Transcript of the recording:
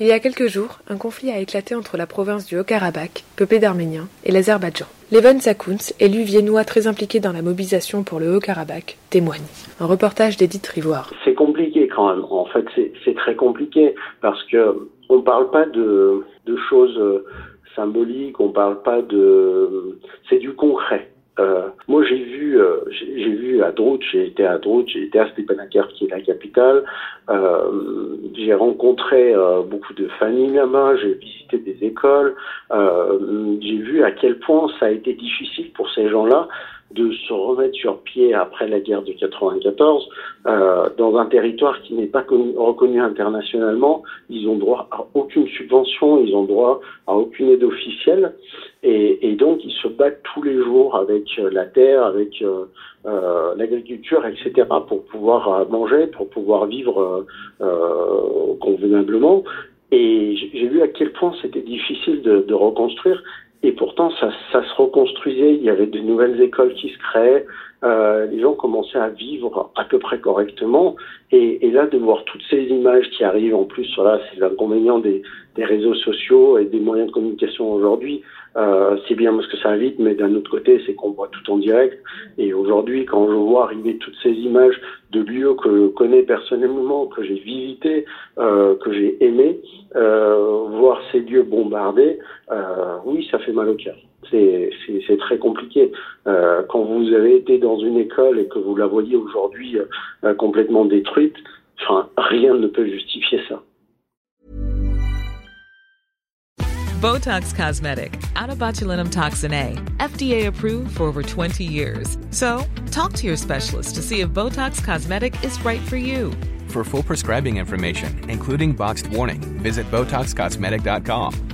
Il y a quelques jours, un conflit a éclaté entre la province du Haut-Karabakh, peuplée d'Arméniens, et l'Azerbaïdjan. Levon Sakouns, élu viennois très impliqué dans la mobilisation pour le Haut-Karabakh, témoigne. Un reportage d'Edith Rivoire. C'est compliqué quand même. En fait, c'est très compliqué parce que on parle pas de, choses euh, symboliques, on parle pas de. C'est du concret. Euh, moi, j'ai vu, euh, j'ai vu à Drout, j'ai été à Drout, j'ai été à Stepanakert, qui est la capitale. J'ai rencontré euh, beaucoup de familles là-bas, j'ai visité des écoles. Euh, j'ai vu à quel point ça a été difficile pour ces gens-là de se remettre sur pied après la guerre de 94 euh, dans un territoire qui n'est pas connu, reconnu internationalement. Ils ont droit à aucune subvention, ils ont droit à aucune aide officielle, et, donc ils se battent tous les jours avec la terre, avec l'agriculture, etc., pour pouvoir manger, pour pouvoir vivre convenablement. Et j'ai vu à quel point c'était difficile de, de reconstruire. Et pourtant, ça, ça, se reconstruisait. Il y avait de nouvelles écoles qui se créaient. Euh, les gens commençaient à vivre à peu près correctement. Et, et, là, de voir toutes ces images qui arrivent, en plus, voilà, c'est l'inconvénient des, des, réseaux sociaux et des moyens de communication aujourd'hui. Euh, c'est bien parce que ça va vite, mais d'un autre côté, c'est qu'on voit tout en direct. Et aujourd'hui, quand je vois arriver toutes ces images de lieux que je connais personnellement, que j'ai visités, euh, que j'ai aimés, euh, voir ces lieux bombardés, oui, ça fait mal au cœur. C'est très compliqué. Euh, quand vous avez été dans une école et que vous la voyez aujourd'hui euh, complètement détruite, enfin, rien ne peut justifier ça. Botox Cosmetic, out of botulinum toxin A, FDA approved for over 20 years. So, talk to your specialist to see if Botox Cosmetic is right for you. For full prescribing information, including boxed warning, visit BotoxCosmetic.com